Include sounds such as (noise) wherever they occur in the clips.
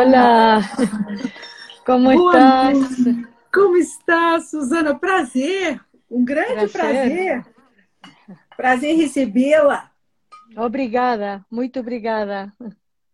Olá, como Boa estás? noite. Como está, Suzana? Prazer, um grande Prazer. prazer. Prazer recebê-la. Obrigada, muito obrigada.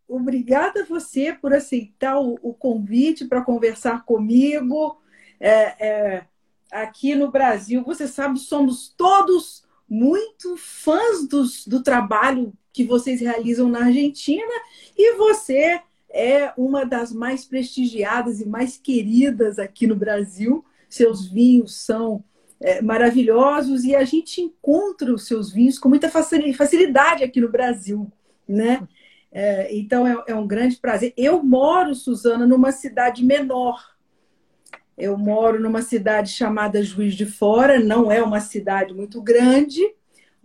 Obrigada a você por aceitar o, o convite para conversar comigo. É, é, aqui no Brasil, você sabe, somos todos muito fãs dos, do trabalho que vocês realizam na Argentina e você é uma das mais prestigiadas e mais queridas aqui no Brasil. Seus vinhos são é, maravilhosos e a gente encontra os seus vinhos com muita facili- facilidade aqui no Brasil, né? É, então é, é um grande prazer. Eu moro, Suzana, numa cidade menor. Eu moro numa cidade chamada Juiz de Fora, não é uma cidade muito grande,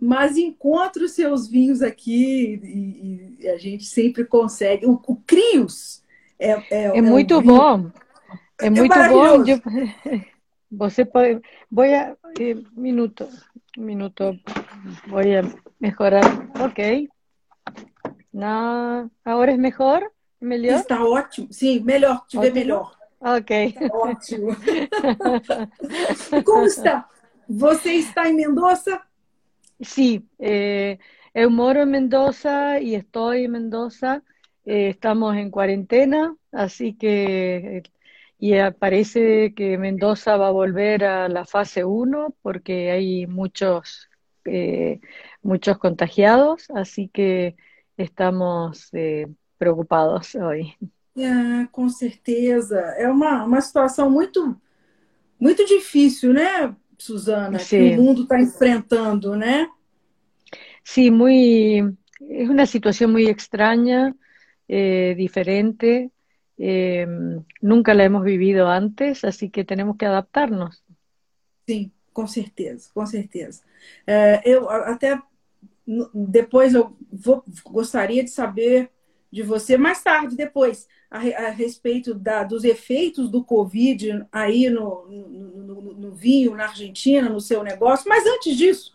mas encontro os seus vinhos aqui e, e a gente sempre consegue. O, o Crios é, é, É é um muito vinho bom, é muito bom. Eu- (laughs) você pode, voy a, eh, minuto, minuto, voy a mejorar. Ok. Na, ahora es mejor? Melhor? Está ótimo. Sim, melhor, te ver Ótimo. melhor. Ok. Está ótimo. (laughs) Como está? Você está em Mendoza? Sí, eh, eu moro en Mendoza y estoy en Mendoza. Eh, estamos en cuarentena, así que y eh, parece que Mendoza va a volver a la fase 1 porque hay muchos, eh, muchos contagiados, así que estamos eh, preocupados hoy. É, com certeza. É uma, uma situação muito, muito difícil, né, Suzana? Que Sí. o mundo está enfrentando, né? Sí, muy, es una situación muy extraña, eh, diferente. eh, nunca la hemos vivido antes, así que tenemos que adaptarnos. Sim, com certeza, com certeza. É, eu até depois eu vou- gostaria de saber de você mais tarde, depois, a, a respeito da, dos efeitos do Covid aí no, no, no- no vinho, na Argentina, no seu negócio. Mas antes disso,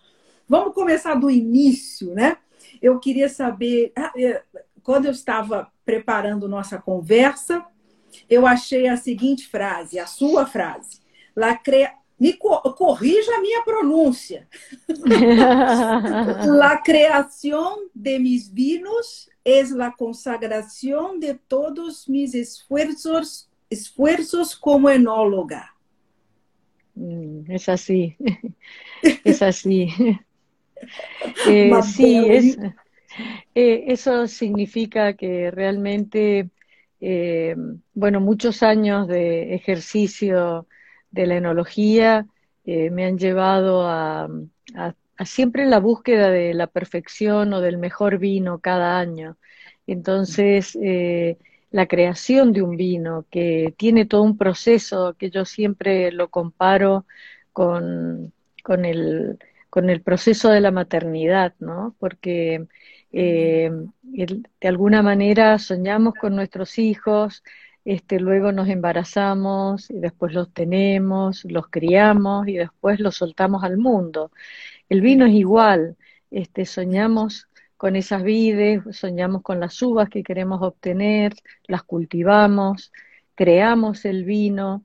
vamos começar do início, né? Eu queria saber, ah, é, quando eu estava preparando nossa conversa, eu achei a seguinte frase, a sua frase. La crea... Me co- corrija a minha pronúncia. (laughs) La creación de mis vinos es la consagración de todos mis esfuerzos, esfuerzos como enóloga. Mm, Es así, (laughs) es así. (laughs) Eh, sí, es, eh, eso significa que realmente, eh, bueno, muchos años de ejercicio de la enología me han llevado a, a- siempre la búsqueda de la perfección o del mejor vino cada año. Entonces, eh, la creación de un vino que tiene todo un proceso que yo siempre lo comparo con, con el, con el proceso de la maternidad, ¿no? Porque eh, de alguna manera soñamos con nuestros hijos, este, luego nos embarazamos y después los tenemos, los criamos y después los soltamos al mundo. El vino es igual, este, soñamos con esas vides, soñamos con las uvas que queremos obtener, las cultivamos, creamos el vino,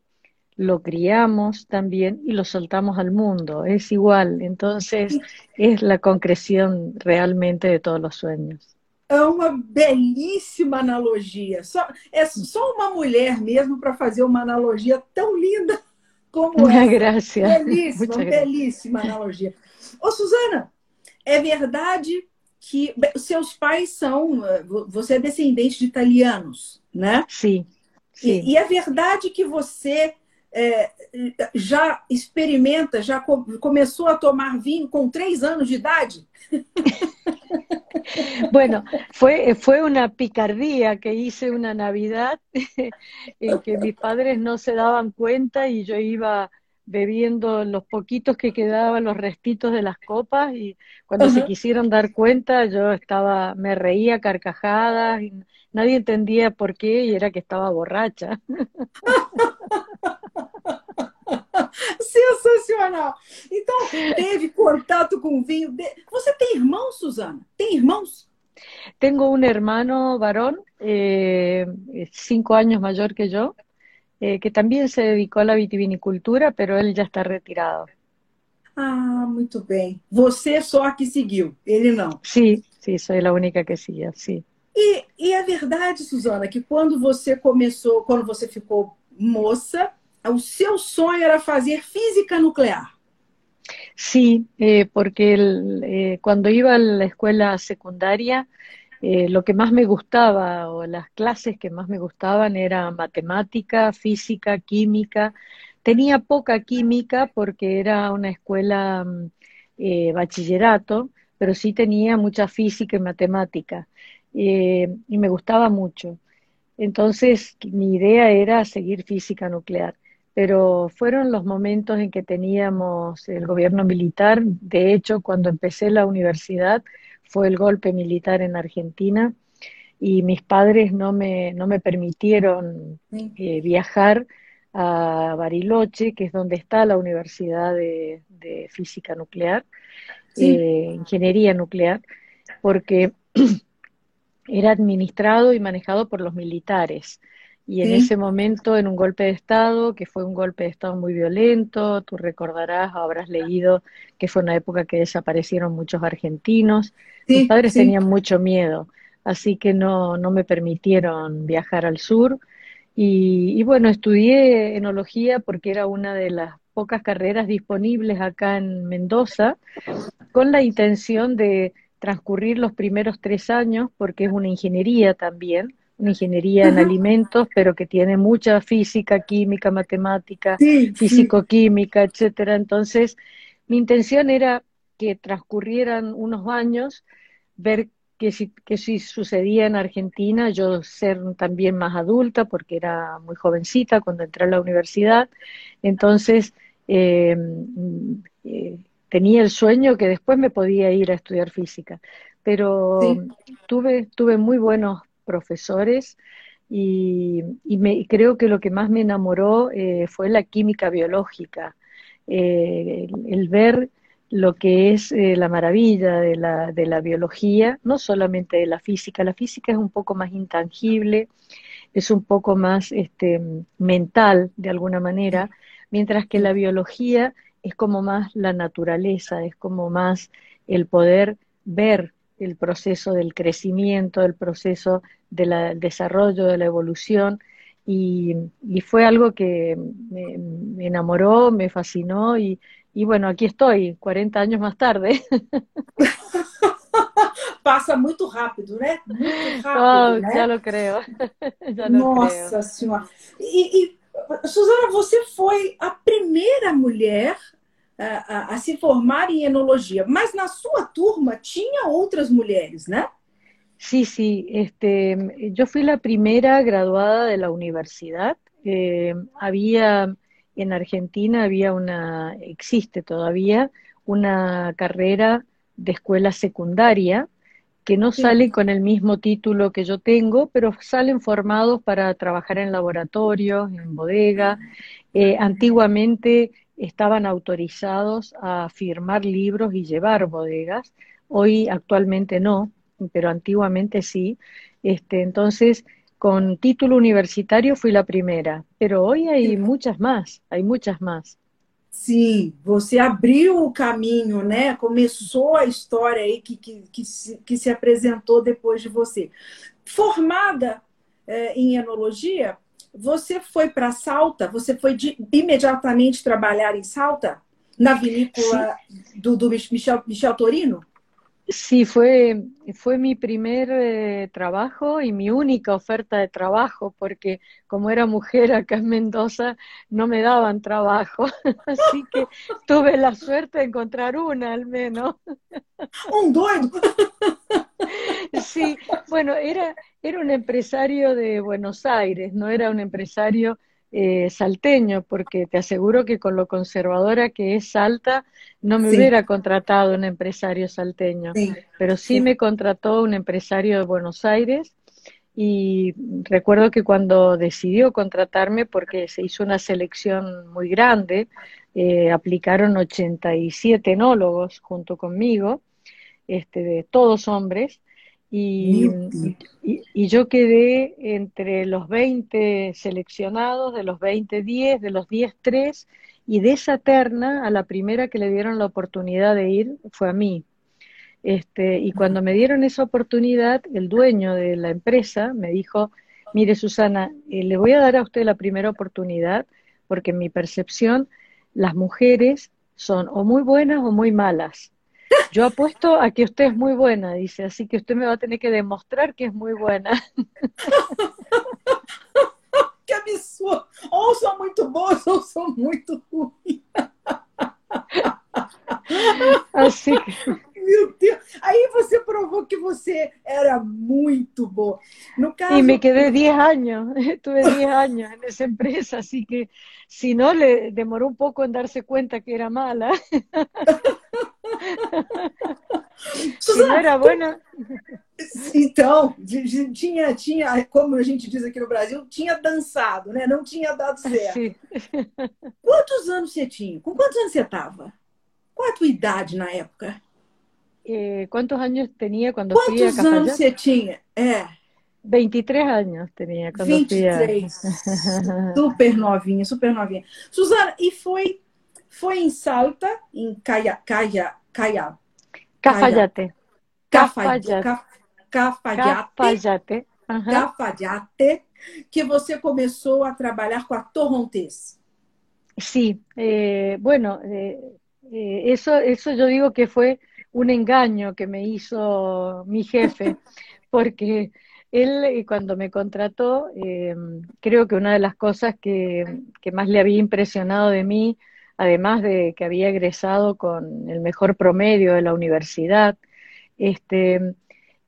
lo criamos también y lo soltamos al mundo. Es igual, entonces es la concreción realmente de todos los sueños. É uma belíssima analogia. Só, é só uma mulher mesmo para fazer uma analogia tão linda como (laughs) essa. Gracias. Belíssima, belíssima analogia. Ô, Suzana, é verdade que seus pais são. eh, vo- Você é descendente de italianos, né? Sí, sí. E, e é verdade que você é, já experimenta, já co- começou a tomar vinho com três anos de idade? (laughs) Bueno, fue, fue una picardía que hice una Navidad (laughs) en que mis padres no se daban cuenta y yo iba bebiendo los poquitos que quedaban, los restitos de las copas y cuando se quisieron dar cuenta yo estaba, me reía carcajadas y nadie entendía por qué y era que estaba borracha. (laughs) Sensacional! Então, teve contato com vinho. Você tem irmãos, Suzana? Tem irmãos? Tengo un hermano varón, eh, cinco años mayor que yo, eh, que también se dedicó a la vitivinicultura, pero él ya está retirado. Ah, muito bem. Você só que seguiu, ele não. Sí, sí, soy a única que seguia, sí. E, e é verdade, Suzana, que quando você começou, quando você ficou moça, o seu sonho era fazer física nuclear. Sí, eh, porque el, eh, cuando iba a la escuela secundaria, eh, lo que más me gustaba o las clases que más me gustaban eran matemática, física, química. Tenía poca química porque era una escuela mm, eh, bachillerato, pero sí tenía mucha física y matemática eh, y me gustaba mucho. Entonces mi idea era seguir física nuclear pero fueron los momentos en que teníamos el gobierno militar. De hecho, cuando empecé la universidad fue el golpe militar en Argentina y mis padres no me, no me permitieron eh, viajar a Bariloche, que es donde está la Universidad de, Física Nuclear, eh, Ingeniería Nuclear, porque (clears throat) era administrado y manejado por los militares. Y en ese momento, en un golpe de Estado, que fue un golpe de Estado muy violento, tú recordarás, habrás leído que fue una época que desaparecieron muchos argentinos, mis padres tenían mucho miedo, así que no, no me permitieron viajar al sur. Y, y, bueno, estudié enología porque era una de las pocas carreras disponibles acá en Mendoza, con la intención de transcurrir los primeros tres años, porque es una ingeniería también, una ingeniería en alimentos, pero que tiene mucha física, química, matemática, físico-química, etcétera. Entonces, mi intención era que transcurrieran unos años, ver que si, que si sucedía en Argentina, yo ser también más adulta, porque era muy jovencita cuando entré a la universidad. Entonces, eh, eh, tenía el sueño que después me podía ir a estudiar física. Pero tuve, tuve muy buenos profesores y, me, creo que lo que más me enamoró eh, fue la química biológica, eh, el, ver lo que es eh, la maravilla de la, de la biología, no solamente de la física, la física es un poco más intangible, es un poco más este, mental de alguna manera, mientras que la biología es como más la naturaleza, es como más el poder ver el proceso del crecimiento, el proceso del desarrollo, de la evolución, y, fue algo que me, enamoró, me fascinó, y, bueno, aquí estoy, 40 años más tarde. (laughs) Pasa muy rápido, ¿no? Muy (laughs) rápido, oh, (laughs) Ya lo creo. ya lo Nossa Senhora. E, Suzana, você foi a primeira mulher a, a, se formar em enologia, mas na sua turma tinha outras mulheres, né? Sí, sí. Este, yo fui la primera graduada de la universidad. Eh, había en Argentina había una, existe todavía una carrera de escuela secundaria que no sale con el mismo título que yo tengo, pero salen formados para trabajar en laboratorios, en bodega. Eh, antiguamente estaban autorizados a firmar libros y llevar bodegas. Hoy actualmente no, pero antiguamente sí. Este, entonces, con título universitario fui la primera, pero hoy hay muchas más, hay muchas más. Sim, você abriu o caminho, né? Começou a história aí que, que, que, se, que se apresentou depois de você. Formada eh, em enologia, você foi para Salta? Você foi de, imediatamente trabalhar em Salta? Na vinícola do, do Michel, Michel Torino? Sí, fue, fue mi primer eh, trabajo y mi única oferta de trabajo, porque como era mujer acá en Mendoza, no me daban trabajo. (laughs) Así que tuve la suerte de encontrar una al menos. (laughs) Un doido. Sí, bueno, era, era un empresario de Buenos Aires, no era un empresario eh, salteño, porque te aseguro que con lo conservadora que es Salta, no me hubiera contratado un empresario salteño, pero sí, me contrató un empresario de Buenos Aires y recuerdo que cuando decidió contratarme, porque se hizo una selección muy grande, eh, aplicaron 87 enólogos junto conmigo, este, de todos hombres, Y, y, yo quedé entre los 20 seleccionados, de los 20, 10, de los 10, 3, y de esa terna, a la primera que le dieron la oportunidad de ir, fue a mí. Este, y cuando me dieron esa oportunidad, el dueño de la empresa me dijo, mire Susana, eh, le voy a dar a usted la primera oportunidad, porque en mi percepción las mujeres son o muy buenas o muy malas. Yo apuesto a que usted es muy buena, dice, así que usted me va a tener que demostrar que es muy buena. (laughs) que absurdo! Ou são muito boas ou são muito ruins. Assim que... Meu Deus! Aí você provou que você era muito boa. No caso... Y me quedé 10 años, (laughs) tuve 10 años en esa empresa, así que si no, le demoró un poco en darse cuenta que era mala. (laughs) (laughs) Suzana, não era. (laughs) Então, tinha, tinha, como a gente diz aqui no Brasil, tinha dançado, né? Não tinha dado (laughs) certo. Sim. Quantos anos você tinha? Com quantos anos você estava? Qual a tua idade na época? Eh, quantos anos tinha quando quantos fui a Quantos anos você tinha? É. 23 anos tinha quando 23. fui a... super novinha, super novinha. Suzana, e foi foi em Salta, em Caia, Caia, Caia, Cafajate. Cafajate. Cafajate. Cafajate. Uhum. Que você começou a trabalhar com a Torrontés. Sí, eh, bueno, eh, eh, eso, eso yo digo que fue un engaño que me hizo mi jefe, (laughs) porque él cuando me contrató, creo que una de las cosas que, que, más le había impresionado de mí además de que había egresado con el mejor promedio de la universidad, este,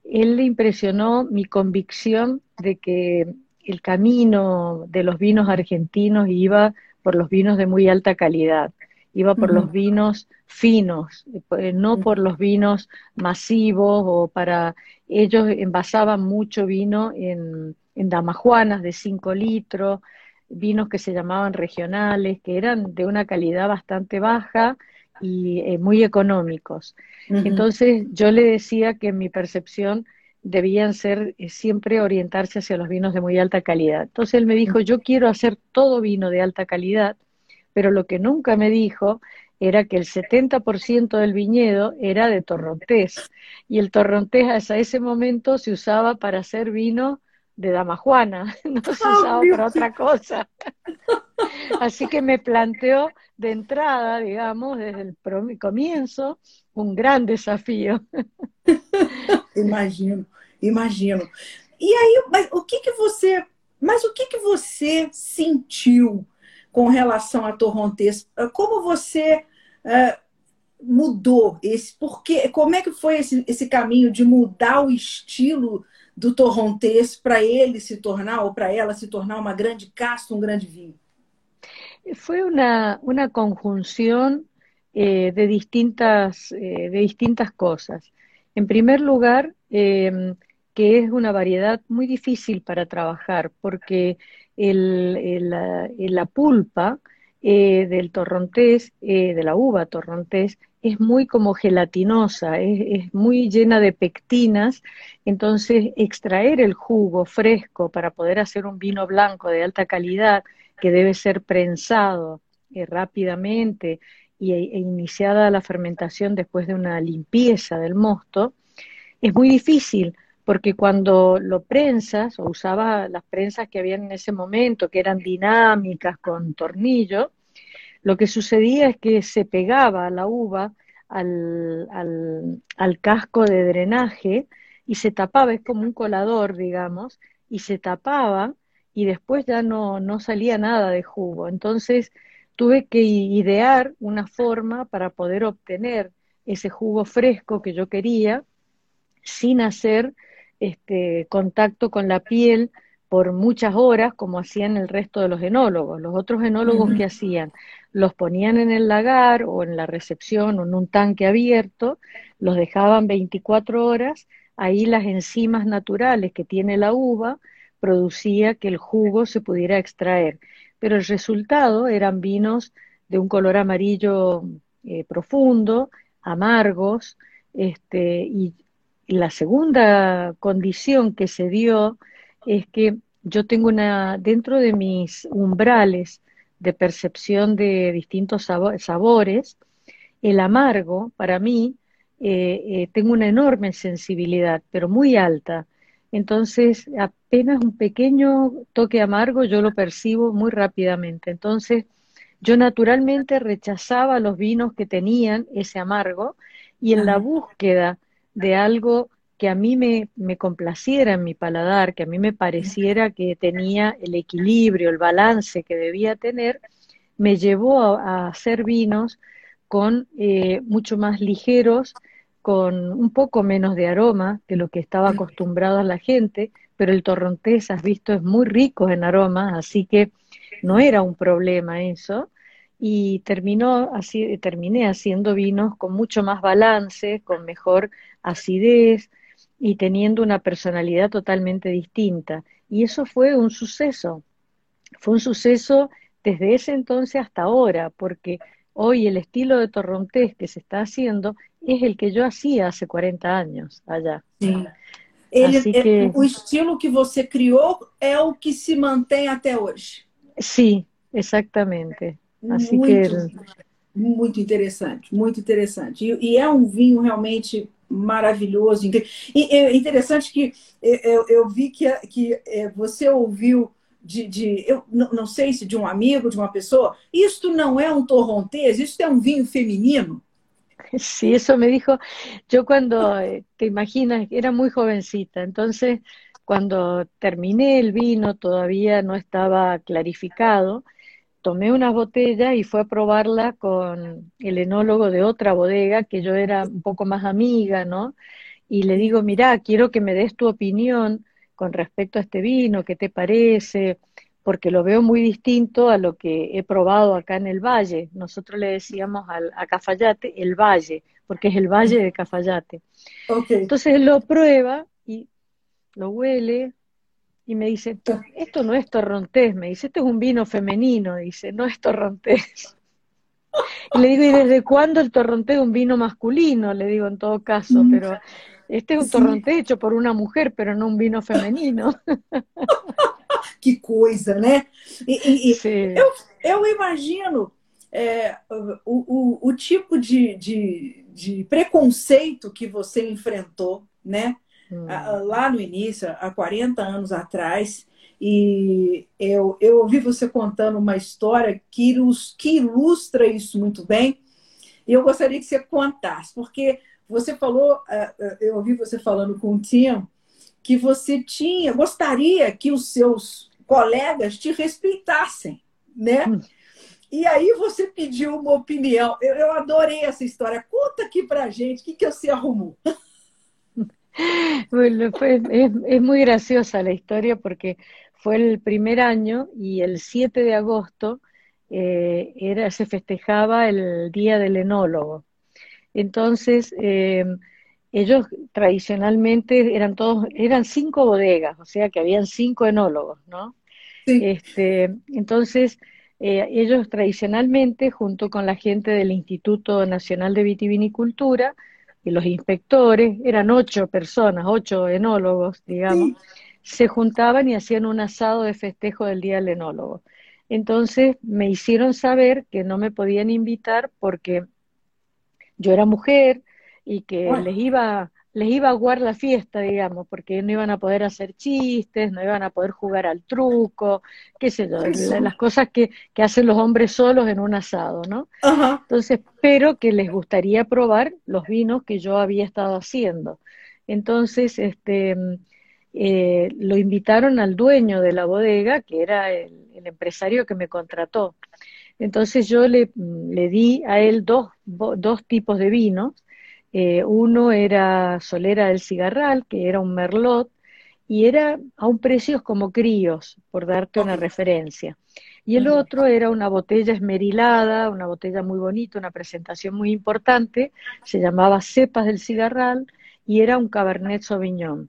él le impresionó mi convicción de que el camino de los vinos argentinos iba por los vinos de muy alta calidad, iba por los vinos finos, eh, no por los vinos masivos o para ellos envasaban mucho vino en, en damajuanas de 5 litros, vinos que se llamaban regionales, que eran de una calidad bastante baja y eh, muy económicos. Entonces yo le decía que en mi percepción debían ser eh, siempre orientarse hacia los vinos de muy alta calidad. Entonces él me dijo, yo quiero hacer todo vino de alta calidad, pero lo que nunca me dijo era que el 70% del viñedo era de torrontés y el torrontés hasta ese momento se usaba para hacer vino de Dama Juana, (laughs) no se oh, usaba para otra cosa. (laughs) Así que me planteó de entrada, digamos, desde el comienzo, um grande desafio. (laughs) Imagino, imagino. E aí, mas o que que você, mas o que que você sentiu com relação a Torrontés? Como você uh, mudou esse? Porque como é que foi esse, esse caminho de mudar o estilo do torrontés para ele se tornar ou para ela se tornar uma grande casta, um grande vinho? Una conjunción eh, de, distintas, eh, de distintas cosas. En primer lugar, que es una variedad muy difícil para trabajar, porque el, la pulpa eh, del torrontés, eh, de la uva torrontés, es muy como gelatinosa, es, muy llena de pectinas, entonces extraer el jugo fresco para poder hacer un vino blanco de alta calidad que debe ser prensado eh, rápidamente y, e, iniciada la fermentación después de una limpieza del mosto, es muy difícil porque cuando lo prensas, o usaba las prensas que habían en ese momento, que eran dinámicas con tornillo, lo que sucedía es que se pegaba la uva al, al, casco de drenaje y se tapaba, es como un colador, digamos, y se tapaba y después ya no, no salía nada de jugo. Entonces tuve que idear una forma para poder obtener ese jugo fresco que yo quería sin hacer este contacto con la piel por muchas horas como hacían el resto de los enólogos. Los otros enólogos que hacían los ponían en el lagar o en la recepción o en un tanque abierto, los dejaban 24 horas, ahí las enzimas naturales que tiene la uva producía que el jugo se pudiera extraer. Pero el resultado eran vinos de un color amarillo eh, profundo, amargos, este, y la segunda condición que se dio es que yo tengo una, dentro de mis umbrales de percepción de distintos sabores, el amargo, para mí, eh, eh, tengo una enorme sensibilidad, pero muy alta. Entonces, apenas un pequeño toque amargo yo lo percibo muy rápidamente. Entonces, yo naturalmente rechazaba los vinos que tenían ese amargo y en la búsqueda de algo que a mí me, me, complaciera en mi paladar, que a mí me pareciera que tenía el equilibrio, el balance que debía tener, me llevó a, hacer vinos con eh, mucho más ligeros, con un poco menos de aroma que lo que estaba acostumbrado a la gente, pero el torrontés, has visto, es muy rico en aromas, así que no era un problema eso. Y terminó así, terminé haciendo vinos con mucho más balance, con mejor acidez y teniendo una personalidad totalmente distinta. Y eso fue un suceso. Fue un suceso desde ese entonces hasta ahora, porque hoy el estilo de torrontés que se está haciendo es el que yo hacía hace 40 años allá. Ele, Así que... O estilo que você criou é o que se mantém até hoje. Sim, exatamente. Assim muito, que... muito interessante, muito interessante. E, e, é um vinho realmente maravilhoso. E é interessante que eu, eu vi que, que é, você ouviu de, de eu não sei se de um amigo, de uma pessoa, isto não é um torrontês, isto é um vinho feminino. Sí, eso me dijo, yo cuando, eh, te imaginas, era muy jovencita, entonces cuando terminé el vino todavía no estaba clarificado, tomé unas botellas y fue a probarla con el enólogo de otra bodega, que yo era un poco más amiga, ¿no? Y le digo, mira, quiero que me des tu opinión con respecto a este vino, ¿qué te parece? Porque lo veo muy distinto a lo que he probado acá en el valle. Nosotros le decíamos al, a Cafayate el valle, porque es el valle de Cafayate. Entonces lo prueba y lo huele y me dice, esto no es torrontés, me dice, esto es un vino femenino, dice, no es torrontés. Y le digo, ¿y desde cuándo el torrontés es un vino masculino? Le digo en todo caso, mm. pero este es un torrontés hecho por una mujer, pero no un vino femenino. (laughs) que coisa, né? E, e, e eu, eu, imagino é, o, o, o, tipo de, de, de, preconceito que você enfrentou, né? Hum. Lá no início, há 40 anos atrás, e eu, eu ouvi você contando uma história que, que ilustra isso muito bem, e eu gostaria que você contasse, porque você falou, eu ouvi você falando com o Tim, que você tinha, gostaria que os seus colegas te respeitassem, né? Hum. E aí você pediu uma opinião. Eu, eu adorei essa história. Conta aqui pra gente o que, que você arrumou. (laughs) Bueno, fue, es, es, muy graciosa la historia porque fue el primer año y el 7 de agosto eh, era, se festejaba el Día del Enólogo. Entonces, eh, ellos tradicionalmente eran todos, eran cinco bodegas, o sea que habían cinco enólogos, ¿no? Este, entonces, eh, ellos tradicionalmente, junto con la gente del Instituto Nacional de Vitivinicultura y los inspectores, eran ocho personas, ocho enólogos, digamos, se juntaban y hacían un asado de festejo del Día del Enólogo. Entonces me hicieron saber que no me podían invitar porque yo era mujer y que les iba les iba a aguar la fiesta, digamos, porque no iban a poder hacer chistes, no iban a poder jugar al truco, qué sé yo, las cosas que, que, hacen los hombres solos en un asado, ¿no? Entonces, pero que les gustaría probar los vinos que yo había estado haciendo. Entonces, este, eh, lo invitaron al dueño de la bodega, que era el, el empresario que me contrató. Entonces yo le, le di a él dos, dos tipos de vinos. Eh, uno era Solera del Cigarral, que era un merlot, y era a un precio como críos, por darte una referencia. Y el otro era una botella esmerilada, una botella muy bonita, una presentación muy importante, se llamaba Cepas del Cigarral y era un Cabernet Sauvignon.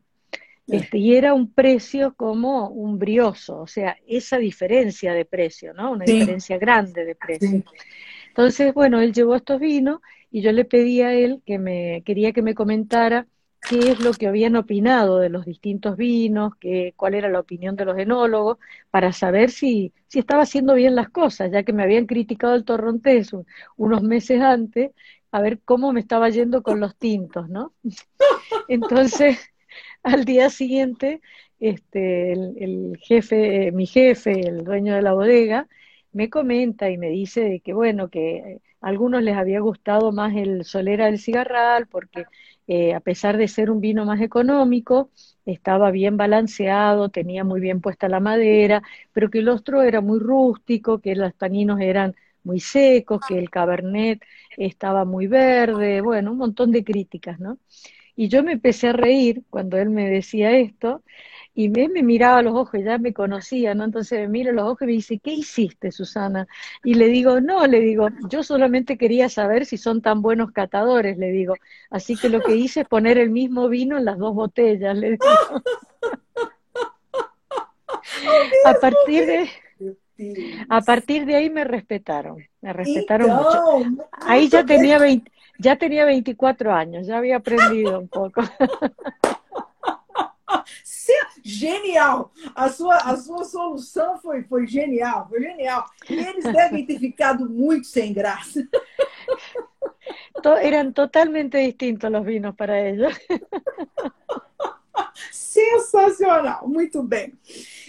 Este, y era un precio como un brioso, o sea, esa diferencia de precio, ¿no? Una diferencia grande de precio. Entonces, bueno, él llevó estos vinos y yo le pedí a él que me quería que me comentara qué es lo que habían opinado de los distintos vinos, qué, cuál era la opinión de los enólogos, para saber si, si estaba haciendo bien las cosas, ya que me habían criticado el torrontés unos meses antes, a ver cómo me estaba yendo con los tintos, ¿no? (laughs) Entonces, (laughs) al día siguiente, este, el, jefe, mi jefe, el dueño de la bodega, me comenta y me dice de que, bueno, que algunos les había gustado más el Solera del Cigarral, porque eh, a pesar de ser un vino más económico, estaba bien balanceado, tenía muy bien puesta la madera, pero que el otro era muy rústico, que los taninos eran muy secos, que el cabernet estaba muy verde, bueno, un montón de críticas, ¿no? Y yo me empecé a reír cuando él me decía esto, y él me miraba a los ojos, ya me conocía, ¿no? Entonces me mira a los ojos y me dice, ¿qué hiciste, Susana? Y le digo, no, le digo, yo solamente quería saber si son tan buenos catadores, le digo. Así que lo que hice es poner el mismo vino en las dos botellas, le digo. a partir de a partir de ahí me respetaron, me respetaron mucho. Ahí ya tenía 20, ya tenía 24 años, ya había aprendido un poco. (laughs) Genial! A sua, a sua solução foi, foi genial, foi genial. E eles devem ter ficado muito sem graça. Eran totalmente distintos los vinos para eles. Sensacional, muito bem.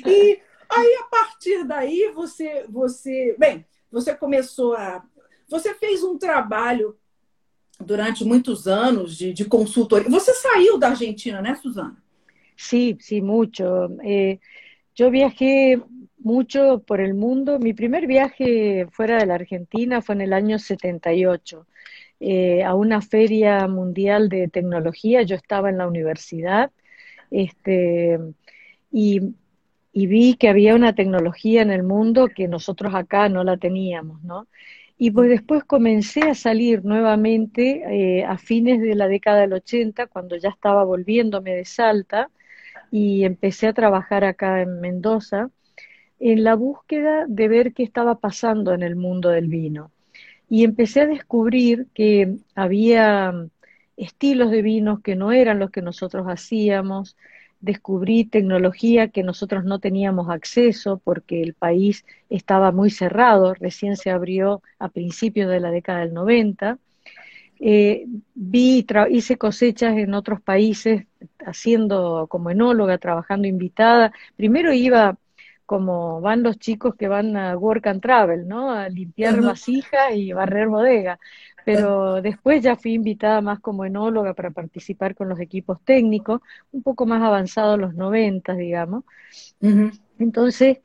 E Aí, a partir daí, você, você, bem, você começou a. Você fez um trabalho durante muitos anos de, de consultoria. Você saiu da Argentina, né, Suzana? Sí, sí, mucho. Eh, yo viajé mucho por el mundo. Mi primer viaje fuera de la Argentina fue en el año 78, eh, a una feria mundial de tecnología. Yo estaba en la universidad este, y vi que había una tecnología en el mundo que nosotros acá no la teníamos, ¿no? Y pues después comencé a salir nuevamente eh, a fines de la década del 80, cuando ya estaba volviéndome de Salta, y empecé a trabajar acá en Mendoza, en la búsqueda de ver qué estaba pasando en el mundo del vino. Y empecé a descubrir que había estilos de vinos que no eran los que nosotros hacíamos, descubrí tecnología que nosotros no teníamos acceso porque el país estaba muy cerrado, recién se abrió a principios de la década del 90. Eh, vi, hice cosechas en otros países haciendo como enóloga, trabajando invitada. Primero iba como van los chicos que van a work and travel, ¿no? A limpiar vasijas y barrer bodega pero después ya fui invitada más como enóloga para participar con los equipos técnicos, un poco más avanzado los noventas, digamos. Entonces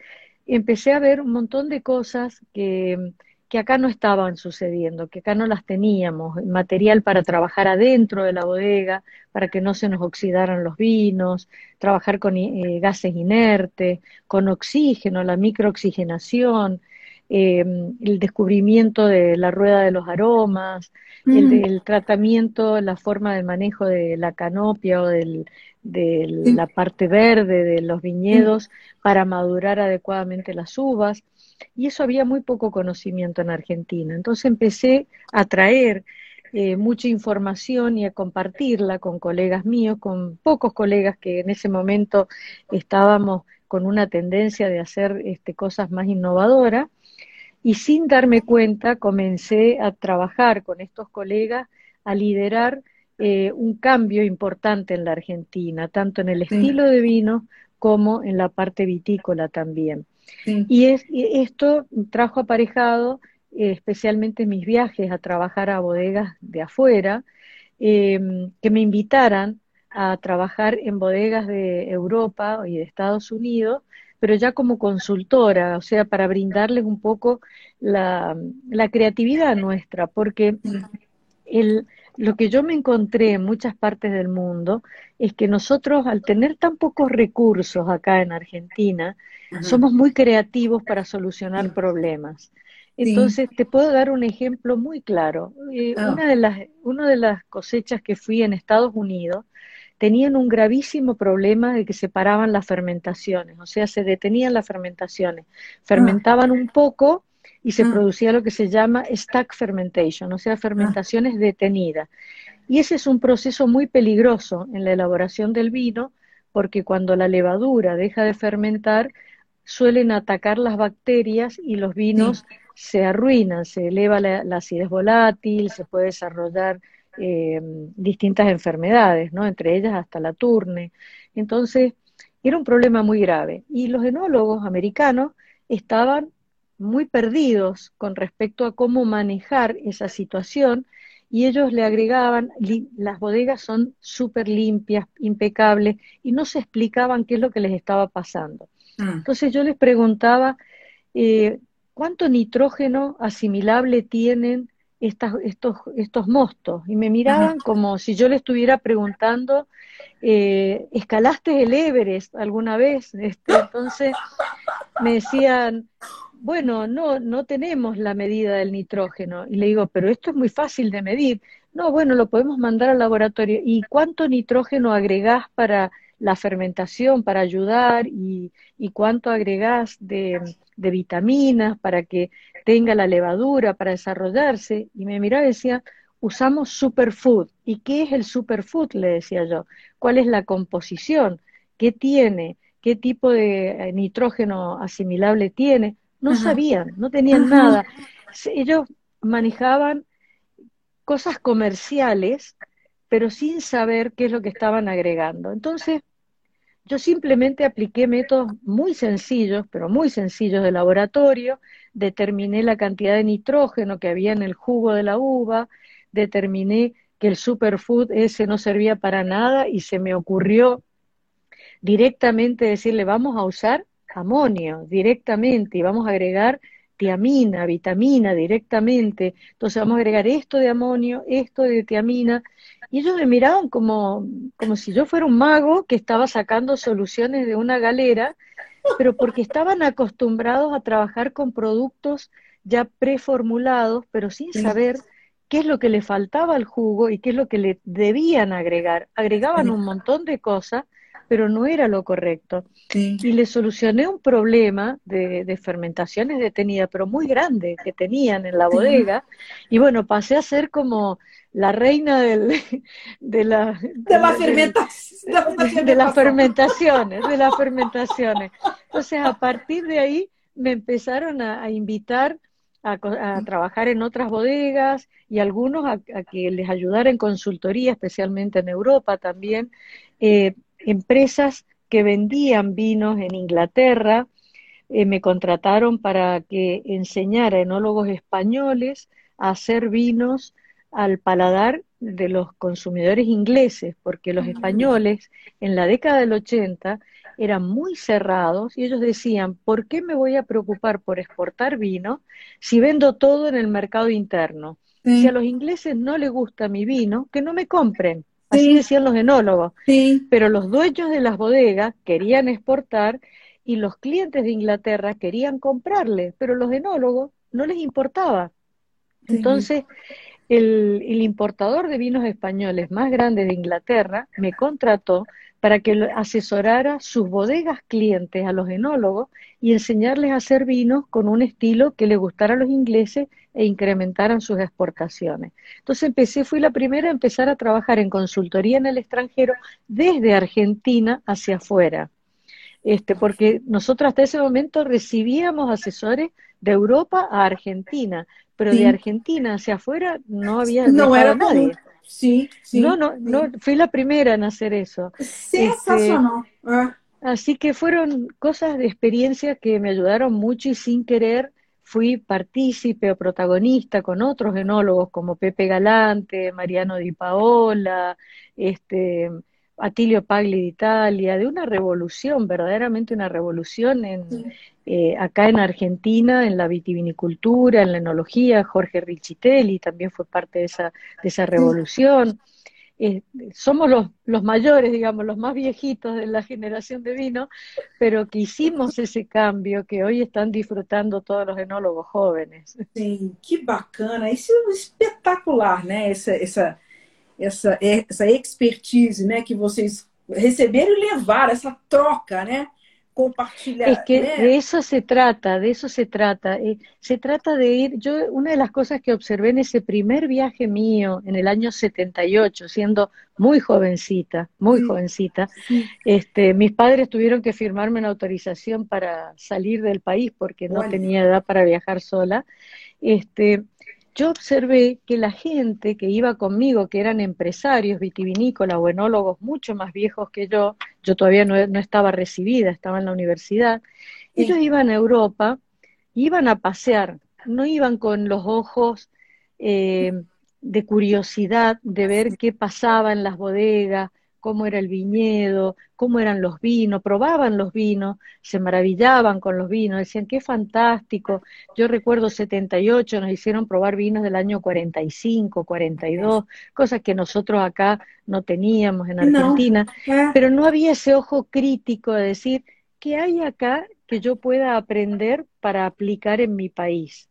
empecé a ver un montón de cosas que, que acá no estaban sucediendo, que acá no las teníamos, material para trabajar adentro de la bodega, para que no se nos oxidaran los vinos, trabajar con eh, gases inertes, con oxígeno, la microoxigenación, eh, el descubrimiento de la rueda de los aromas, el, tratamiento, la forma de manejo de la canopia o de la parte verde de los viñedos para madurar adecuadamente las uvas. Y eso había muy poco conocimiento en Argentina. Entonces empecé a traer eh, mucha información y a compartirla con colegas míos, con pocos colegas que en ese momento estábamos con una tendencia de hacer este, cosas más innovadoras y sin darme cuenta comencé a trabajar con estos colegas, a liderar eh, un cambio importante en la Argentina, tanto en el estilo de vino como en la parte vitícola también. Y, es, esto trajo aparejado eh, especialmente mis viajes a trabajar a bodegas de afuera, em, que me invitaran a trabajar en bodegas de Europa y de Estados Unidos pero ya como consultora, o sea, para brindarles un poco la, creatividad nuestra, porque el, lo que yo me encontré en muchas partes del mundo es que nosotros, al tener tan pocos recursos acá en Argentina, somos muy creativos para solucionar problemas. Entonces, te puedo dar un ejemplo muy claro. Eh, ah. una, de las, una de las cosechas que fui en Estados Unidos, tenían un gravísimo problema de que se paraban las fermentaciones, o sea, se detenían las fermentaciones, fermentaban un poco y se ah. producía lo que se llama stack fermentation, o sea, fermentaciones detenidas. Y ese es un proceso muy peligroso en la elaboración del vino, porque cuando la levadura deja de fermentar, suelen atacar las bacterias y los vinos se arruinan, se eleva la, acidez volátil, se puede desarrollar eh, distintas enfermedades, ¿no? entre ellas hasta la turne. Entonces, era un problema muy grave. Y los enólogos americanos estaban muy perdidos con respecto a cómo manejar esa situación y ellos le agregaban, las bodegas son súper limpias, impecables, y no se explicaban qué es lo que les estaba pasando. Mm. Entonces yo les preguntaba, eh, ¿cuánto nitrógeno asimilable tienen estas, estos, estos mostos? Y me miraban como si yo le estuviera preguntando, eh, ¿escalaste el Everest alguna vez? Este, entonces me decían, bueno, no, no tenemos la medida del nitrógeno. Y le digo, pero esto es muy fácil de medir. No, bueno, lo podemos mandar al laboratorio. ¿Y cuánto nitrógeno agregás para la fermentación, para ayudar? ¿Y, cuánto agregás de, de, vitaminas para que tenga la levadura, para desarrollarse? Y me miraba y decía, usamos superfood. ¿Y qué es el superfood? Le decía yo. ¿Cuál es la composición? ¿Qué tiene? ¿Qué tipo de eh, nitrógeno asimilable tiene? No sabían, no tenían nada. Ellos manejaban cosas comerciales, pero sin saber qué es lo que estaban agregando. Entonces, yo simplemente apliqué métodos muy sencillos, pero muy sencillos de laboratorio, determiné la cantidad de nitrógeno que había en el jugo de la uva, determiné que el superfood ese no servía para nada y se me ocurrió directamente decirle, vamos a usar amonio directamente y vamos a agregar tiamina, vitamina directamente. Entonces vamos a agregar esto de amonio, esto de tiamina. Y ellos me miraban como, como si yo fuera un mago que estaba sacando soluciones de una galera, pero porque estaban acostumbrados a trabajar con productos ya preformulados, pero sin saber qué es lo que le faltaba al jugo y qué es lo que le debían agregar. Agregaban un montón de cosas pero no era lo correcto. Y le solucioné un problema de, fermentaciones detenidas, pero muy grande, que tenían en la bodega. Y bueno, pasé a ser como la reina del, (laughs) de, la, de, las fermentaciones, de las fermentaciones, de las fermentaciones. Entonces, a partir de ahí me empezaron a, invitar a, trabajar en otras bodegas y algunos a, que les ayudara en consultoría, especialmente en Europa también, eh, empresas que vendían vinos en Inglaterra eh, me contrataron para que enseñara a enólogos españoles a hacer vinos al paladar de los consumidores ingleses, porque los españoles en la década del 80 eran muy cerrados y ellos decían, ¿por qué me voy a preocupar por exportar vino si vendo todo en el mercado interno? Si a los ingleses no les gusta mi vino, que no me compren. Así decían los enólogos. Pero los dueños de las bodegas querían exportar y los clientes de Inglaterra querían comprarle, pero los enólogos no les importaba. Entonces, el, el, importador de vinos españoles más grande de Inglaterra me contrató para que asesorara sus bodegas clientes a los enólogos y enseñarles a hacer vinos con un estilo que le gustara a los ingleses e incrementaran sus exportaciones. Entonces empecé, fui la primera a empezar a trabajar en consultoría en el extranjero desde Argentina hacia afuera. Este, porque nosotros hasta ese momento recibíamos asesores de Europa a Argentina, pero de Argentina hacia afuera no había no era nadie. Sí, sí. No, no, no, fui la primera en hacer eso. Sensacional. Este, ah. Así que fueron cosas de experiencia que me ayudaron mucho y sin querer fui partícipe o protagonista con otros enólogos como Pepe Galante, Mariano Di Paola, este, Atilio Pagli de Italia, de una revolución, verdaderamente una revolución en, eh, acá en Argentina, en la vitivinicultura, en la enología, Jorge Richitelli también fue parte de esa, de esa revolución. Eh, somos los, los mayores, digamos, los más viejitos de la generación de vino, pero que hicimos esse cambio que hoje estão disfrutando todos os enólogos jovens. Sim, que bacana, isso é espetacular, né? Essa, essa, essa, essa expertise, né, que vocês receberam e levaram, essa troca, né? compartilhar. Es que de eso se trata, de eso se trata. Eh, se trata de ir, yo una de las cosas que observé en ese primer viaje mío en el año 78, siendo muy jovencita, muy jovencita, este, mis padres tuvieron que firmarme una autorización para salir del país porque no tenía edad para viajar sola. Este, yo observé que la gente que iba conmigo, que eran empresarios vitivinícolas o enólogos mucho más viejos que yo, yo todavía no, estaba recibida, estaba en la universidad, ellos iban a Europa, iban a pasear, no iban con los ojos eh, de curiosidad de ver qué pasaba en las bodegas, cómo era el viñedo, cómo eran los vinos, probaban los vinos, se maravillaban con los vinos, decían, qué fantástico. Yo recuerdo 78, nos hicieron probar vinos del año 45, 42, cosas que nosotros acá no teníamos en Argentina, pero no había ese ojo crítico de decir, ¿qué hay acá que yo pueda aprender para aplicar en mi país?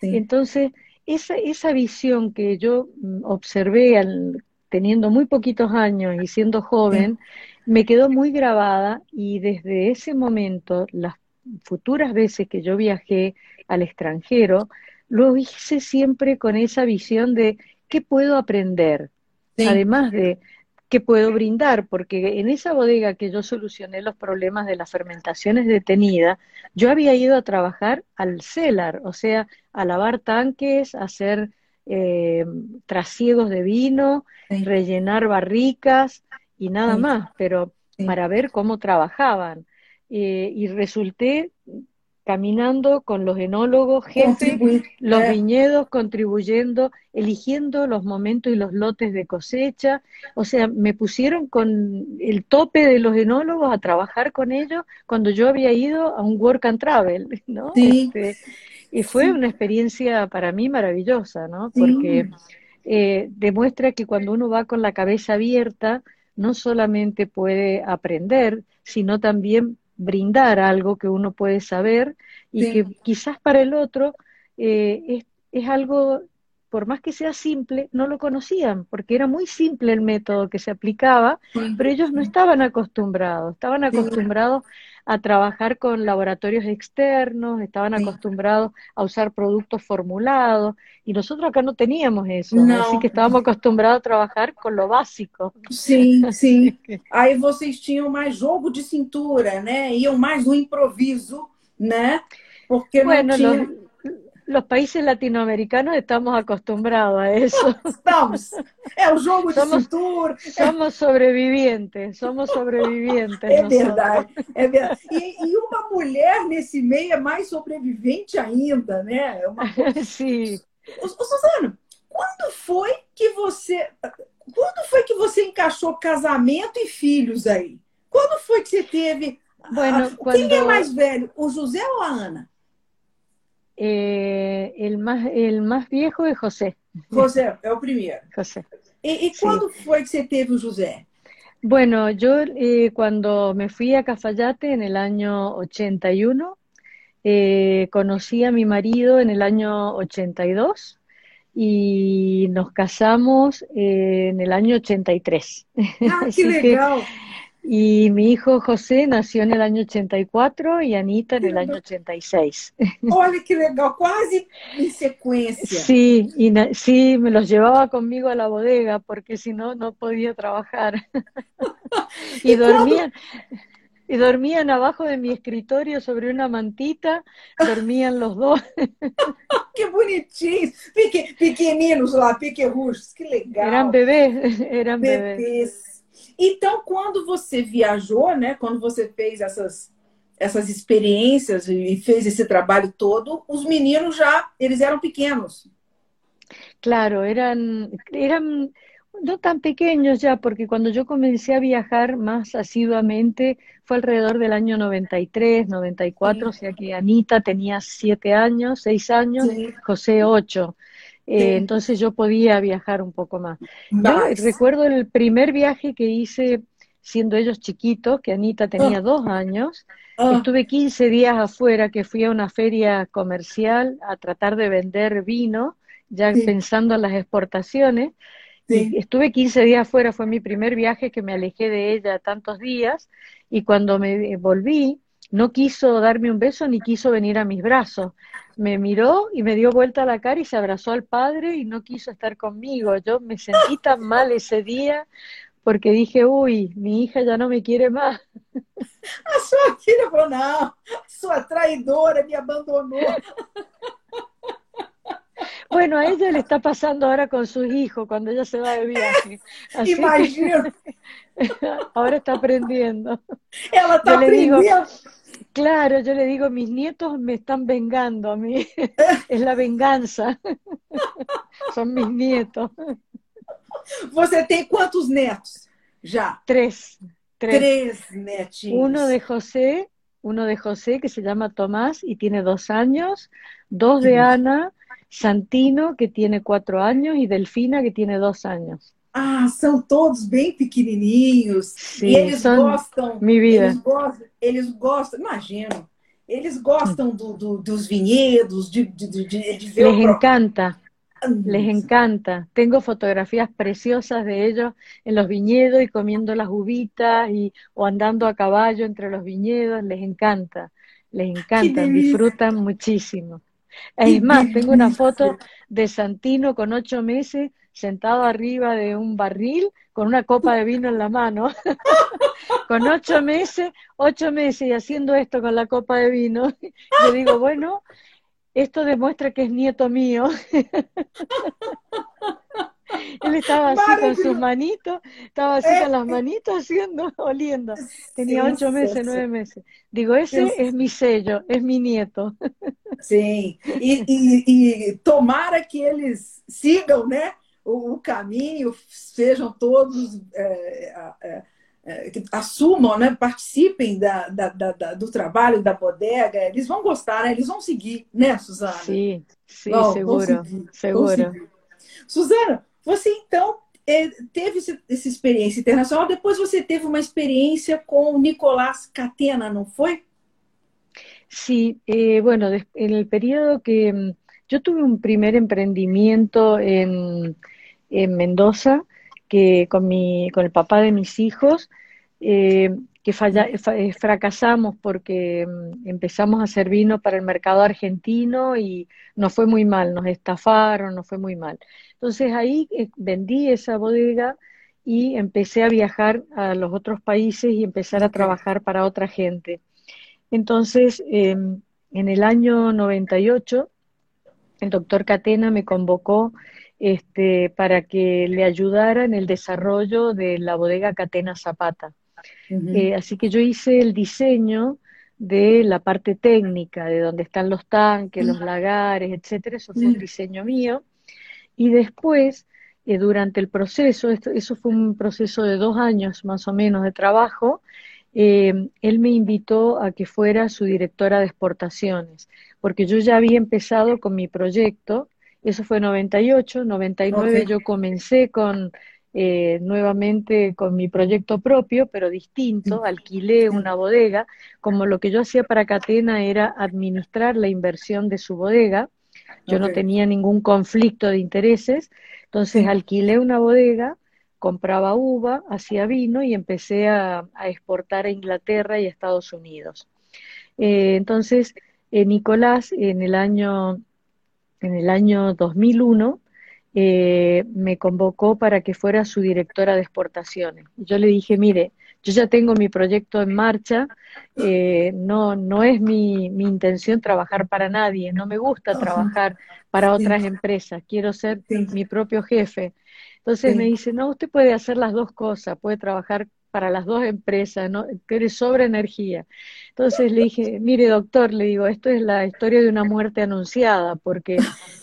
Entonces, esa, esa visión que yo mm, observé al, teniendo muy poquitos años y siendo joven, me quedó muy grabada y desde ese momento, las futuras veces que yo viajé al extranjero, lo hice siempre con esa visión de qué puedo aprender, además de qué puedo brindar, porque en esa bodega que yo solucioné los problemas de las fermentaciones detenidas, yo había ido a trabajar al cellar, o sea, a lavar tanques, a hacer eh, trasiegos de vino, rellenar barricas y nada más, pero para ver cómo trabajaban. Eh, y resulté caminando con los enólogos, jefes, los viñedos, contribuyendo, eligiendo los momentos y los lotes de cosecha. O sea, me pusieron con el tope de los enólogos a trabajar con ellos cuando yo había ido a un work and travel, (laughs) ¿no? Este, y fue una experiencia para mí maravillosa, ¿no? Porque eh, demuestra que cuando uno va con la cabeza abierta, no solamente puede aprender, sino también brindar algo que uno puede saber y que quizás para el otro eh, es, es algo por más que sea simple, no lo conocían, porque era muy simple el método que se aplicaba, pero ellos no estaban acostumbrados, estaban acostumbrados a trabajar con laboratorios externos, estaban acostumbrados a usar productos formulados, y nosotros acá no teníamos eso, así que estábamos acostumbrados a trabajar con lo básico. Sí, (laughs) sí. Aí vocês tinham mais jogo de cintura, né? Iam mais no improviso, né? Porque bueno, tinha los países latinoamericanos estamos acostumbrados a eso. Estamos. É o jogo de somos, cintura. Somos sobrevivientes, somos sobrevivientes. É verdade, é verdade. E, e, uma mulher nesse meio é mais sobrevivente ainda, né? É uma... Sim. Ô, Suzana, quando foi que você. Quando foi que você encaixou casamento e filhos aí? Quando foi que você teve. Bueno, a... Quem é mais velho, o José ou a Ana? Eh, el, más, el más viejo es José. José, es el primero. (laughs) José. ¿Y, cuándo fue que se teve José? Bueno, yo eh, cuando me fui a Cafayate en el año 81, eh, conocí a mi marido en el año 82 y nos casamos en el año 83. ¡Ah, (laughs) qué legal! Y mi hijo José nació en el año 84 y Anita en el año 86. Olha que legal, casi en secuencia. Sí, y sí, me los llevaba conmigo a la bodega porque si no, no podía trabajar. (laughs) y dormían. Y dormían abajo de mi escritorio sobre una mantita, dormían los dos. (laughs) ¡Qué bonitinhos! pequeninos lá, pequerruchos, que legal. Eran bebés, eran bebés. bebés. Então, quando você viajou, né, quando você fez essas, essas experiências e fez esse trabalho todo, os meninos já, eles eram pequenos. Claro, eran, eran no tan pequeños ya, porque cuando yo comencé a viajar más asiduamente fue alrededor del año 93, 94, sí. o sea que Anita tenía siete años, seis años, sí. José ocho. Eh, entonces yo podía viajar un poco más. recuerdo el primer viaje que hice siendo ellos chiquitos, que Anita tenía ah. dos años, ah. estuve 15 días afuera, que fui a una feria comercial a tratar de vender vino, ya pensando en las exportaciones. estuve 15 días afuera, fue mi primer viaje que me alejé de ella tantos días, y cuando me volví, no quiso darme un beso ni quiso venir a mis brazos. Me miró y me dio vuelta la cara y se abrazó al padre y no quiso estar conmigo. Yo me sentí tan mal ese día porque dije, uy, mi hija ya no me quiere más. (laughs) A sua filha falou, não, sua traidora me abandonou. (laughs) Bueno, a ella le está pasando ahora con sus hijos cuando ella se va de viaje. Así (laughs) ahora está aprendiendo. Ela está aprendiendo. Digo, claro, yo le digo, mis nietos me están vengando a mí. (laughs) es la venganza. Son mis nietos. Você tem quantos netos? Ya. Tres. Tres, Tres netinhos. Uno de José, uno de José que se llama Tomás y tiene dos años, dos de Ana, Santino que tiene cuatro años y Delfina que tiene dos años. Ah, são todos bem pequenininhos. Sim, e eles gostam. Minha vida. Eles gostam, eles gostam, imagino. Eles gostam do, do, dos vinhedos, de, de, de, de ver Les encanta. Les encanta. Tengo fotografías preciosas de ellos en los viñedos y comiendo las uvitas y, o andando a caballo entre los viñedos. Les encanta, les encanta, disfrutan muchísimo. Es más, tengo una (laughs) foto de Santino con ocho meses sentado arriba de un barril con una copa de vino en la mano, (laughs) con ocho meses, ocho meses y haciendo esto con la copa de vino. (laughs) Yo digo, bueno, esto demuestra que es nieto mío. Él estaba así con sus manitos, estaba así con las manitos haciendo, (laughs) oliendo. Tenía ocho meses, nueve meses. Digo, ese es mi sello, es mi nieto. Sim, e, e, e tomara que eles sigam né, o, o caminho, sejam todos é, é, é, assumam, né, participem da, da, da, do trabalho da bodega, eles vão gostar, né? eles vão seguir, né, Suzana? Sim, sim, vão, seguro, vão seguir, seguro. Vão Suzana, você então é, teve essa experiência internacional, depois você teve uma experiência com o Nicolás Catena, não foi? Sí, eh, bueno, en el periodo que mm, yo tuve un primer emprendimiento en, en Mendoza, que con, mi, con el papá de mis hijos, eh, que falla, eh, fracasamos porque mm, empezamos a hacer vino para el mercado argentino y nos fue muy mal, nos estafaron, nos fue muy mal. Entonces ahí eh, vendí esa bodega y empecé a viajar a los otros países y empezar a trabajar para otra gente. Entonces, em, en el año 98, el doctor Catena me convocó este, para que le ayudara en el desarrollo de la bodega Catena Zapata. Eh, así que yo hice el diseño de la parte técnica, de donde están los tanques, los lagares, etcétera. Eso fue un diseño mío. Y después, eh, durante el proceso, eso fue un proceso de dos años más o menos de trabajo, eh, él me invitó a que fuera su directora de exportaciones, porque yo ya había empezado con mi proyecto, eso fue 98, 99 yo comencé con eh, nuevamente con mi proyecto propio, pero distinto, alquilé una bodega, como lo que yo hacía para Catena era administrar la inversión de su bodega, yo no tenía ningún conflicto de intereses, entonces alquilé una bodega, compraba uva, hacía vino y empecé a, exportar a Inglaterra y a Estados Unidos. Eh, entonces, eh, Nicolás, en el año, en el año 2001, eh, me convocó para que fuera su directora de exportaciones. Yo le dije, mire, yo ya tengo mi proyecto en marcha, eh, no, no es mi, mi, intención trabajar para nadie, no me gusta trabajar para otras empresas, quiero ser mi propio jefe. Entonces me dice, no, usted puede hacer las dos cosas, puede trabajar para las dos empresas, ¿no? tiene sobre energía. Entonces le dije, mire doctor, le digo, esto es la historia de una muerte anunciada, porque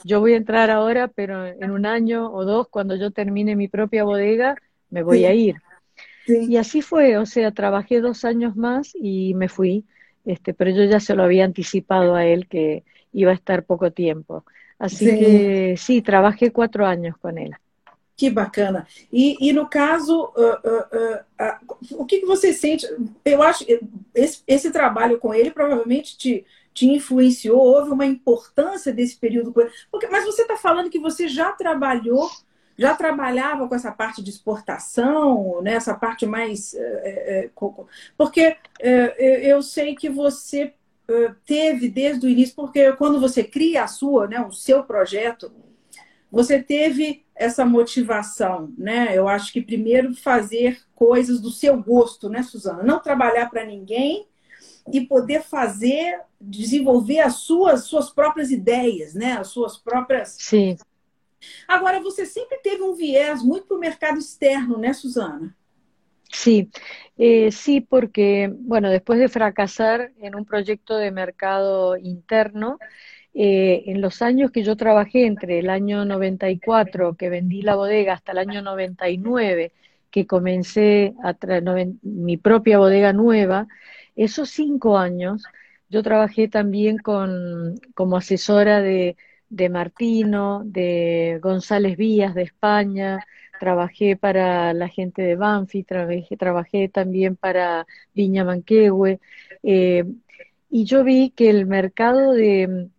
yo voy a entrar ahora, pero en un año o dos, cuando yo termine mi propia bodega, me voy a ir. Y así fue, o sea, trabajé dos años más y me fui, este, pero yo ya se lo había anticipado a él que iba a estar poco tiempo. Así que sí, trabajé cuatro años con él. Que bacana. E, e no caso, uh, uh, uh, o que, que você sente? Eu acho esse, esse trabalho com ele provavelmente te, te influenciou, houve uma importância desse período. Porque, mas você está falando que você já trabalhou já trabalhava com essa parte de exportação, né? essa parte mais. É, é, porque é, eu sei que você teve desde o início, porque quando você cria a sua, né, o seu projeto, você teve essa motivação, né? Eu acho que primeiro fazer coisas do seu gosto, né, Suzana? Não trabalhar para ninguém e poder fazer, desenvolver as suas, suas próprias ideias, né? As suas próprias. Sim. Agora, você sempre teve um viés muito para o mercado externo, né, Suzana? Sí, eh, sí, porque, bueno, después de fracasar en un proyecto de mercado interno, eh, en los años que yo trabajé, entre el año 94, que vendí la bodega, hasta el año 99, que comencé a mi propia bodega nueva, esos cinco años yo trabajé también como asesora de, de Martino, de González Vías de España, trabajé para la gente de Banfi, trabajé, trabajé también para Viña Manquehue, eh, y yo vi que el mercado de,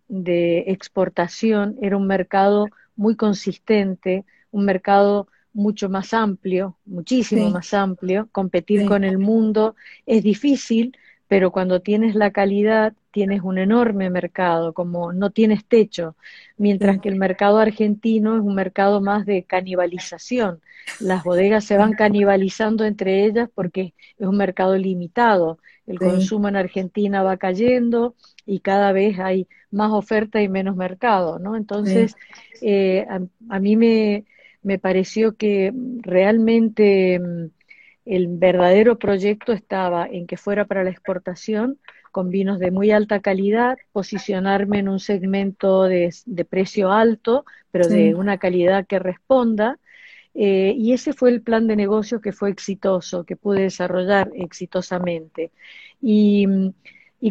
exportación era un mercado muy consistente, un mercado mucho más amplio, muchísimo más amplio. Competir con el mundo es difícil, pero cuando tienes la calidad tienes un enorme mercado, como no tienes techo, mientras que el mercado argentino es un mercado más de canibalización. Las bodegas se van canibalizando entre ellas porque es un mercado limitado. El consumo en Argentina va cayendo y cada vez hay más oferta y menos mercado, ¿no? Entonces, eh, a, mí me, me pareció que realmente mm, el verdadero proyecto estaba en que fuera para la exportación, con vinos de muy alta calidad, posicionarme en un segmento de, precio alto, pero de una calidad que responda. Eh, y ese fue el plan de negocio que fue exitoso, que pude desarrollar exitosamente. Y,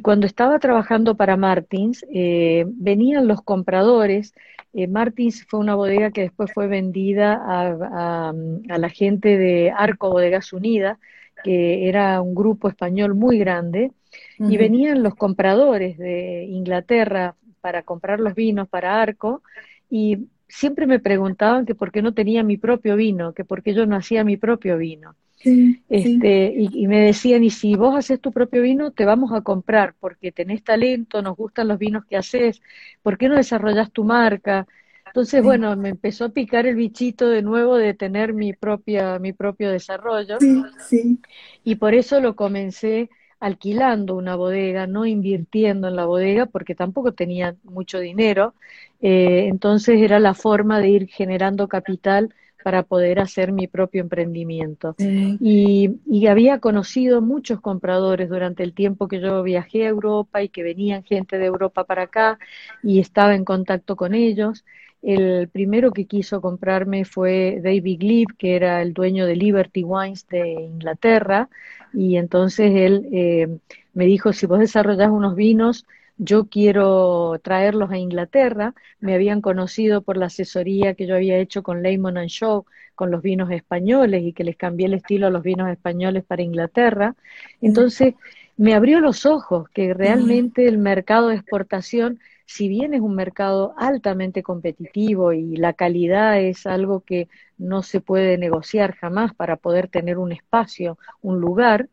cuando estaba trabajando para Martins, eh, venían los compradores. Eh, Martins fue una bodega que después fue vendida a, a la gente de Arco Bodegas Unidas, que era un grupo español muy grande, y venían los compradores de Inglaterra para comprar los vinos para Arco, y siempre me preguntaban que por qué no tenía mi propio vino, que por qué yo no hacía mi propio vino. este, Y, me decían, y si vos haces tu propio vino, te vamos a comprar, porque tenés talento, nos gustan los vinos que haces, ¿por qué no desarrollas tu marca? Entonces, bueno, me empezó a picar el bichito de nuevo de tener mi propia, mi propio desarrollo. Sí, Y por eso lo comencé alquilando una bodega, no invirtiendo en la bodega, porque tampoco tenía mucho dinero. Eh, entonces era la forma de ir generando capital para poder hacer mi propio emprendimiento. Y, y, había conocido muchos compradores durante el tiempo que yo viajé a Europa y que venían gente de Europa para acá y estaba en contacto con ellos. El primero que quiso comprarme fue David Glebe, que era el dueño de Liberty Wines de Inglaterra, y entonces él eh, me dijo, si vos desarrollás unos vinos, yo quiero traerlos a Inglaterra. Me habían conocido por la asesoría que yo había hecho con Lehman and Shaw con los vinos españoles y que les cambié el estilo a los vinos españoles para Inglaterra. Entonces me abrió los ojos que realmente el mercado de exportación si bien es un mercado altamente competitivo y la calidad es algo que no se puede negociar jamás para poder tener un espacio, un lugar,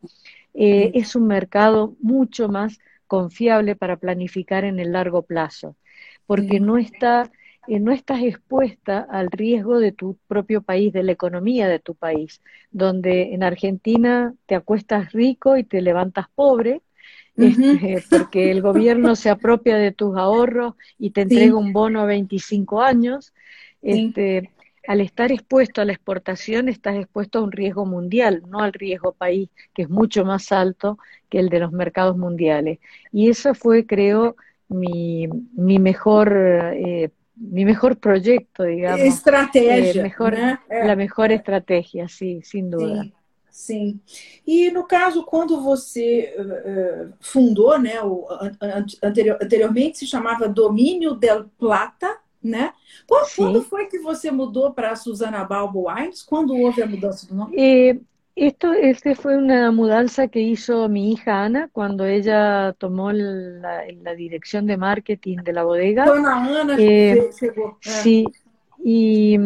eh, es un mercado mucho más confiable para planificar en el largo plazo, porque no está eh, no estás expuesta al riesgo de tu propio país, de la economía de tu país, donde en Argentina te acuestas rico y te levantas pobre, este, porque el gobierno se apropia de tus ahorros y te entrega un bono a 25 años. Este, Al estar expuesto a la exportación, estás expuesto a un riesgo mundial, no al riesgo país, que es mucho más alto que el de los mercados mundiales. Y eso fue, creo, mi, mi mejor eh, mi mejor proyecto, digamos. Estratégia. Eh, mejor, La mejor estrategia, sí, sin duda. Sim. E no caso, quando você uh, fundou, né, o, anterior, anteriormente se chamava Domínio del Plata, né? Quando, quando foi que você mudou para Susana Balbo Wines? Quando houve a mudança do nome? E, esto este fue una mudanza que hizo mi hija Ana cuando ella tomó la, la dirección de marketing de la bodega. Dona Ana eh, llegó. Sí, y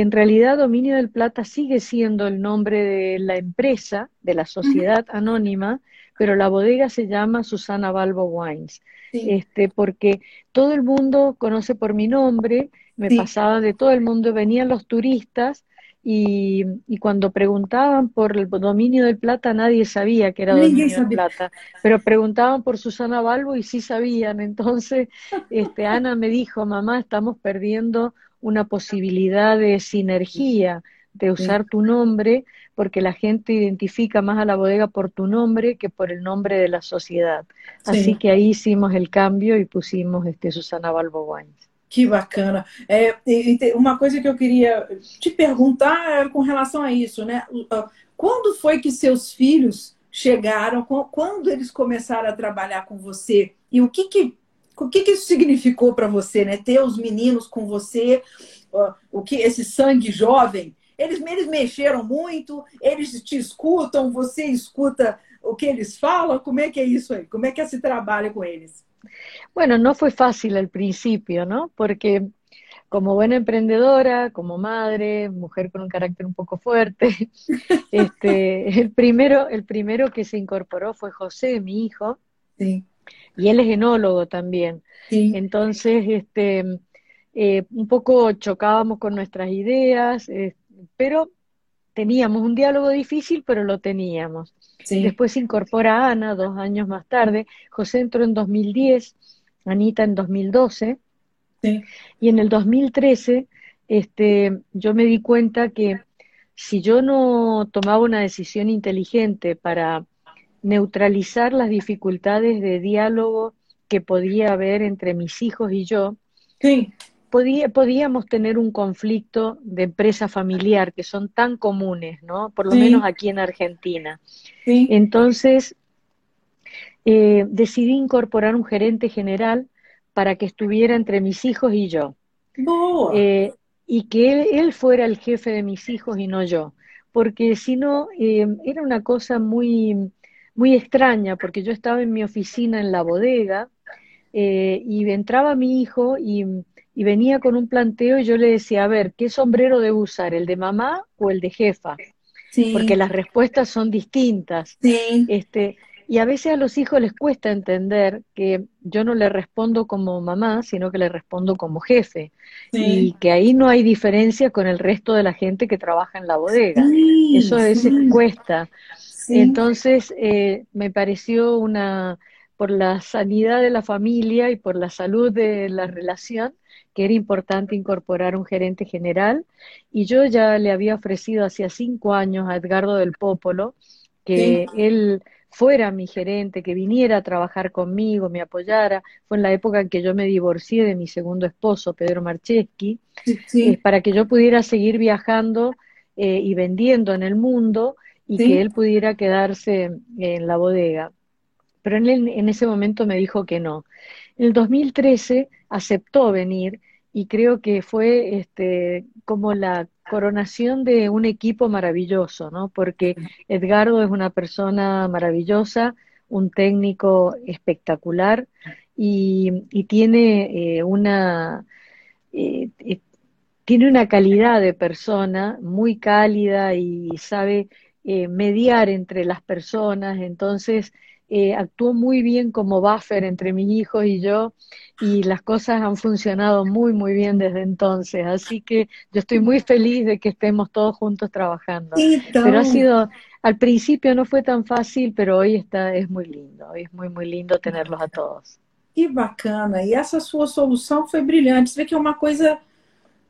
en realidad Dominio del Plata sigue siendo el nombre de la empresa, de la sociedad anónima, pero la bodega se llama Susana Balbo Wines. Este, porque todo el mundo conoce por mi nombre, me pasaba de todo el mundo, venían los turistas y, cuando preguntaban por el dominio del plata nadie sabía que era dominio del plata, pero preguntaban por Susana Balbo y sí sabían. Entonces, este, Ana me dijo, mamá, estamos perdiendo una posibilidad de sinergia, de usar tu nombre, porque la gente identifica más a la bodega por tu nombre que por el nombre de la sociedad. Así que ahí hicimos el cambio y pusimos este Susana Balbo Wines. Que bacana. É, e, uma coisa que eu queria te perguntar com relação a isso, né? Quando foi que seus filhos chegaram? Quando eles começaram a trabalhar com você? E o que que, o que, que isso significou para você, né? Ter os meninos com você, o que esse sangue jovem, eles, eles mexeram muito, eles te escutam, você escuta o que eles falam? Como é que é isso aí? Como é que é esse trabalho com eles? Bueno, no fue fácil al principio, ¿no? Porque como buena emprendedora, como madre, mujer con un carácter un poco fuerte, (laughs) este, el, primero, el primero que se incorporó fue José, mi hijo, sí. Y él es enólogo también. Sí. Entonces, este, eh, un poco chocábamos con nuestras ideas, eh, pero teníamos un diálogo difícil, pero lo teníamos. Después se incorpora Ana dos años más tarde, José entró en 2010, Anita en 2012, y en el 2013 este, yo me di cuenta que si yo no tomaba una decisión inteligente para neutralizar las dificultades de diálogo que podía haber entre mis hijos y yo, sí podíamos tener un conflicto de empresa familiar que son tan comunes, ¿no? Por lo menos aquí en Argentina. Entonces, eh, decidí incorporar un gerente general para que estuviera entre mis hijos y yo. Eh, y que él, fuera el jefe de mis hijos y no yo. Porque si no, eh, era una cosa muy, muy extraña, porque yo estaba en mi oficina en la bodega y entraba mi hijo y y venía con un planteo y yo le decía, a ver, ¿qué sombrero debo usar? ¿El de mamá o el de jefa? Porque las respuestas son distintas. Este, y a veces a los hijos les cuesta entender que yo no le respondo como mamá, sino que le respondo como jefe. Y que ahí no hay diferencia con el resto de la gente que trabaja en la bodega. Eso a veces cuesta. Entonces, eh, me pareció una, por la sanidad de la familia y por la salud de la relación, que era importante incorporar un gerente general. Y yo ya le había ofrecido hacía cinco años a Edgardo del Popolo que él fuera mi gerente, que viniera a trabajar conmigo, me apoyara. Fue en la época en que yo me divorcié de mi segundo esposo, Pedro Marcheski, eh, para que yo pudiera seguir viajando eh, y vendiendo en el mundo y que él pudiera quedarse en la bodega. Pero él en ese momento me dijo que no. En el 2013 aceptó venir y creo que fue este, como la coronación de un equipo maravilloso, ¿no? Porque Edgardo es una persona maravillosa, un técnico espectacular y, tiene eh, una eh, eh, tiene una calidad de persona muy cálida y sabe mediar entre las personas, entonces eh, actuó muy bien como buffer entre mis hijos y yo y las cosas han funcionado muy, muy bien desde entonces. Así que yo estoy muy feliz de que estemos todos juntos trabajando. Pero ha sido, al principio no fue tan fácil, pero hoy está, es muy lindo, hoy es muy, muy lindo tenerlos a todos. Que bacana! E essa sua solução foi brilhante. Você vê que é uma coisa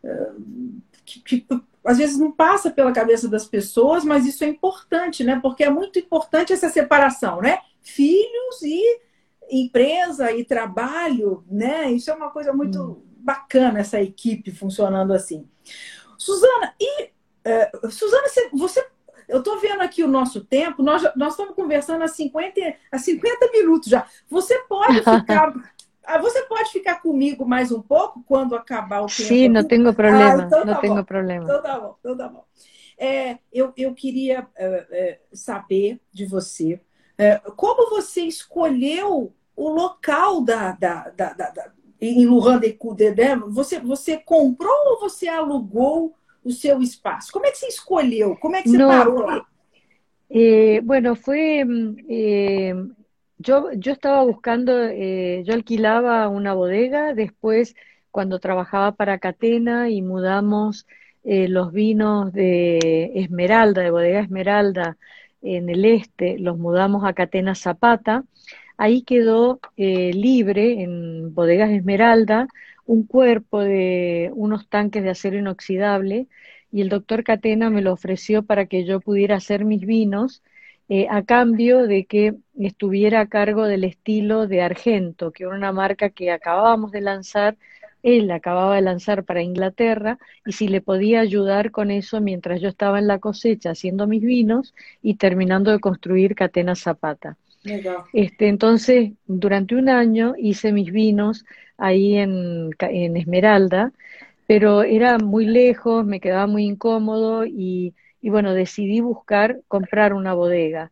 uh, que, que às vezes não passa pela cabeça das pessoas, mas isso é importante, né? Porque é muito importante essa separação, né? filhos e empresa e trabalho, né? Isso é uma coisa muito hum. bacana, essa equipe funcionando assim. Suzana, e uh, Suzana, você. Eu estou vendo aqui o nosso tempo, nós, nós estamos conversando há 50, há 50 minutos já. Você pode (laughs) ficar. Ah, você pode ficar comigo mais um pouco quando acabar o tempo? Sim, não tenho problema. Ah, então não tá tenho problema. Então tá bom, então tá bom. É, eu, eu queria é, é, saber de você é, como você escolheu o local da, da, da, da, em Lujan de Cudedé? Você, você comprou ou você alugou o seu espaço? Como é que você escolheu? Como é que você no, parou lá? Eh, bueno, fue, eh, yo, yo estaba buscando, eh, yo alquilaba una bodega, después cuando trabajaba para Catena y mudamos eh, los vinos de Esmeralda, de bodega Esmeralda en el este, los mudamos a Catena Zapata, ahí quedó eh, libre en bodegas Esmeralda un cuerpo de unos tanques de acero inoxidable y el doctor Catena me lo ofreció para que yo pudiera hacer mis vinos eh, a cambio de que estuviera a cargo del estilo de Argento, que era una marca que acabábamos de lanzar, él acababa de lanzar para Inglaterra, y si le podía ayudar con eso mientras yo estaba en la cosecha haciendo mis vinos y terminando de construir Catena Zapata. Este, entonces, durante un año hice mis vinos ahí en, en Esmeralda, pero era muy lejos, me quedaba muy incómodo y, y bueno, decidí buscar comprar una bodega.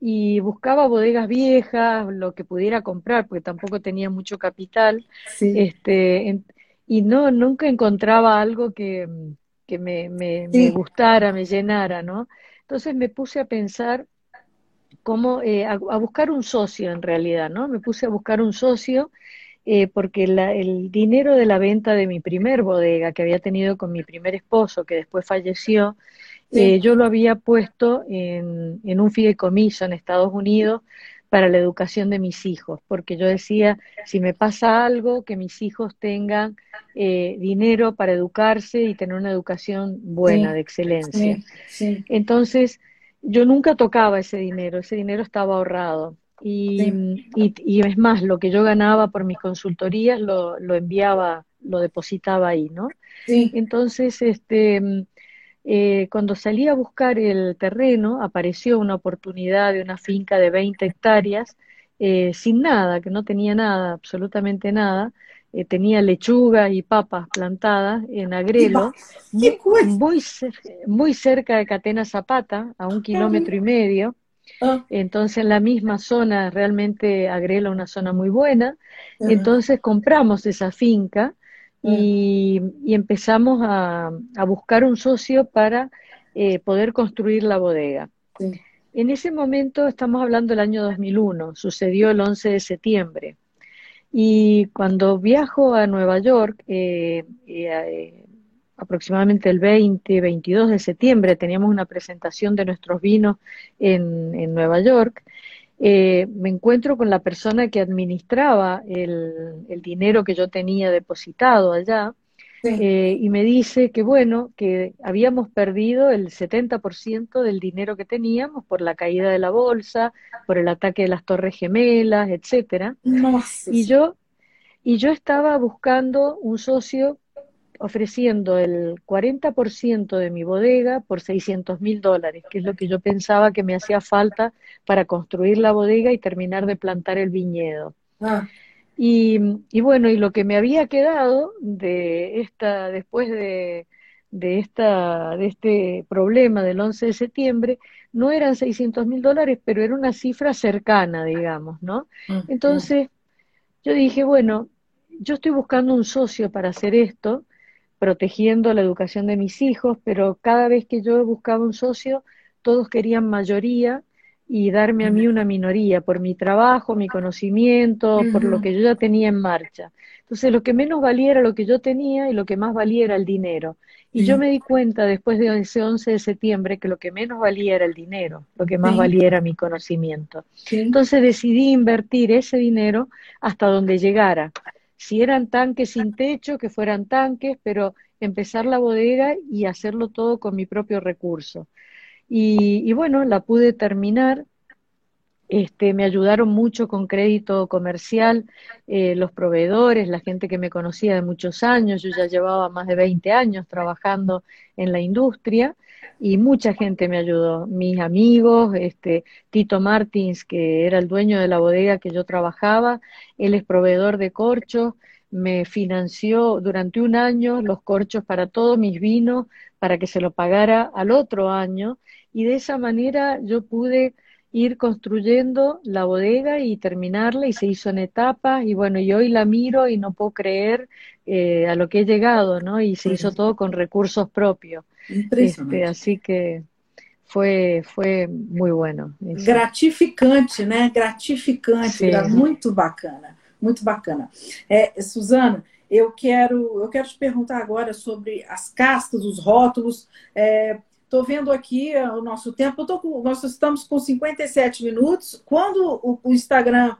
Y buscaba bodegas viejas, lo que pudiera comprar, porque tampoco tenía mucho capital. Este, y no, nunca encontraba algo que, que me, me, me, gustara, me llenara, ¿no? Entonces me puse a pensar cómo, eh, a, buscar un socio en realidad, ¿no? Me puse a buscar un socio eh, porque la, el dinero de la venta de mi primer bodega que había tenido con mi primer esposo, que después falleció, eh, yo lo había puesto en, en un fideicomiso en Estados Unidos para la educación de mis hijos, porque yo decía, si me pasa algo, que mis hijos tengan eh, dinero para educarse y tener una educación buena, de excelencia. Entonces, yo nunca tocaba ese dinero, ese dinero estaba ahorrado. Y, y, es más, lo que yo ganaba por mis consultorías lo, lo enviaba, lo depositaba ahí, ¿no? Entonces, este, eh, cuando salí a buscar el terreno, apareció una oportunidad de una finca de 20 hectáreas, eh, sin nada, que no tenía nada, absolutamente nada. Eh, tenía lechuga y papas plantadas en Agrelo, (laughs) muy, muy, cerca de Catena Zapata, a un kilómetro y medio. Ah. Entonces, en la misma zona, realmente Agrelo, una zona muy buena. Entonces, compramos esa finca y, empezamos a, buscar un socio para eh, poder construir la bodega. En ese momento, estamos hablando del año 2001, sucedió el 11 de septiembre. Y cuando viajo a Nueva York, eh, eh, aproximadamente el 20, 22 de septiembre, teníamos una presentación de nuestros vinos en, en Nueva York, eh, me encuentro con la persona que administraba el, dinero que yo tenía depositado allá eh, y me dice que bueno, que habíamos perdido el 70% del dinero que teníamos por la caída de la bolsa, por el ataque de las torres gemelas, etcétera. Y yo y yo estaba buscando un socio ofreciendo el 40% de mi bodega por 600 mil dólares, que es lo que yo pensaba que me hacía falta para construir la bodega y terminar de plantar el viñedo. Ah. Y, y, bueno, y lo que me había quedado de esta, después de, de, esta, de este problema del 11 de septiembre, no eran 600 mil dólares, pero era una cifra cercana, digamos, ¿no? Ah, Entonces, yo dije, bueno, yo estoy buscando un socio para hacer esto, protegiendo la educación de mis hijos, pero cada vez que yo buscaba un socio, todos querían mayoría y darme a mí una minoría por mi trabajo, mi conocimiento, por lo que yo ya tenía en marcha. Entonces, lo que menos valía era lo que yo tenía y lo que más valía era el dinero. Y yo me di cuenta después de ese 11 de septiembre que lo que menos valía era el dinero, lo que más valía era mi conocimiento. Entonces decidí invertir ese dinero hasta donde llegara si eran tanques sin techo, que fueran tanques, pero empezar la bodega y hacerlo todo con mi propio recurso. Y, bueno, la pude terminar. Este, me ayudaron mucho con crédito comercial eh, los proveedores, la gente que me conocía de muchos años. Yo ya llevaba más de 20 años trabajando en la industria y mucha gente me ayudó, mis amigos, este, Tito Martins, que era el dueño de la bodega que yo trabajaba, él es proveedor de corchos, me financió durante un año los corchos para todos mis vinos, para que se lo pagara al otro año, y de esa manera yo pude ir construyendo la bodega y terminarla y se hizo en etapas y bueno, y hoy la miro y no puedo creer eh, a lo que he llegado, ¿no? Y se hizo todo con recursos propios. Este, así que foi, foi muito bueno. Isso. Gratificante, né? Gratificante, Sim. muito bacana, muito bacana. É, Suzana, eu quero, eu quero te perguntar agora sobre as castas, os rótulos. Estou é, vendo aqui o nosso tempo. Com, nós estamos com 57 minutos. Quando o, o, Instagram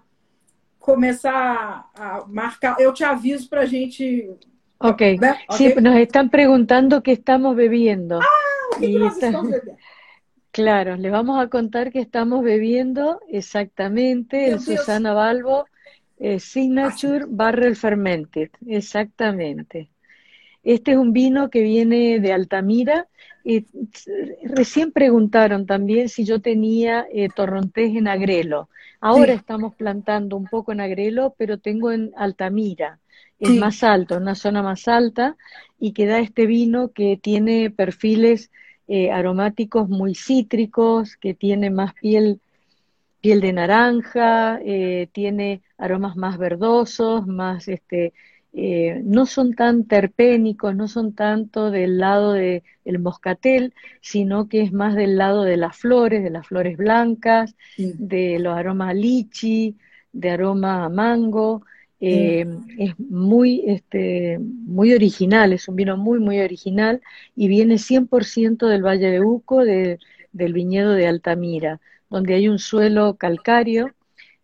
começar a marcar, eu te aviso para a gente. Ok. Okay. Sí, nos están preguntando qué estamos bebiendo. Ah, nós está... Claro, les vamos a contar que estamos bebiendo exactamente el Susana Balbo eh, Signature Barrel Fermented, exactamente. Este es un vino que viene de Altamira. recién preguntaron también si yo tenía eh, torrontés en Agrelo. Ahora estamos plantando un poco en Agrelo, pero tengo en Altamira, es más alto, una zona más alta, y que da este vino que tiene perfiles eh, aromáticos muy cítricos, que tiene más piel piel de naranja, eh, tiene aromas más verdosos, más este, eh, no son tan terpénicos, no son tanto del lado del moscatel, sino que es más del lado de las flores, de las flores blancas, de los aromas lichi, de aroma mango. Eh, es muy, este, muy original, es un vino muy, muy original y viene 100% del Valle de Uco, del viñedo de Altamira donde hay un suelo calcáreo,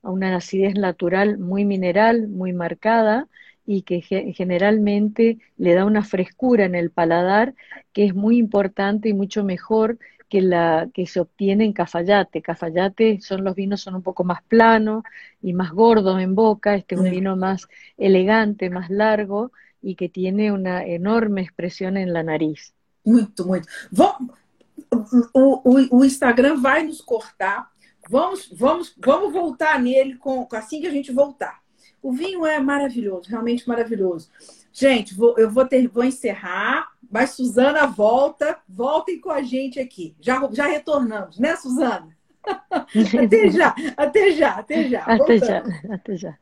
una acidez natural muy mineral, muy marcada y que generalmente le da una frescura en el paladar que es muy importante y mucho mejor que la que se obtiene en Cafayate. Cafayate son los vinos son un poco más planos y más gordos en boca, este es un vino más elegante, más largo y que tiene una enorme expresión en la nariz. Muito, muito. o, o, o, Instagram vai nos cortar. Vamos, vamos, vamos voltar nele com, assim que a gente voltar. O vinho é maravilhoso, realmente maravilhoso. Gente, vou, eu vou, ter, vou encerrar, mas Suzana volta, voltem com a gente aqui. Já, já retornamos, né, Suzana? (laughs) até (laughs) já, até já, até já. Até já, até já.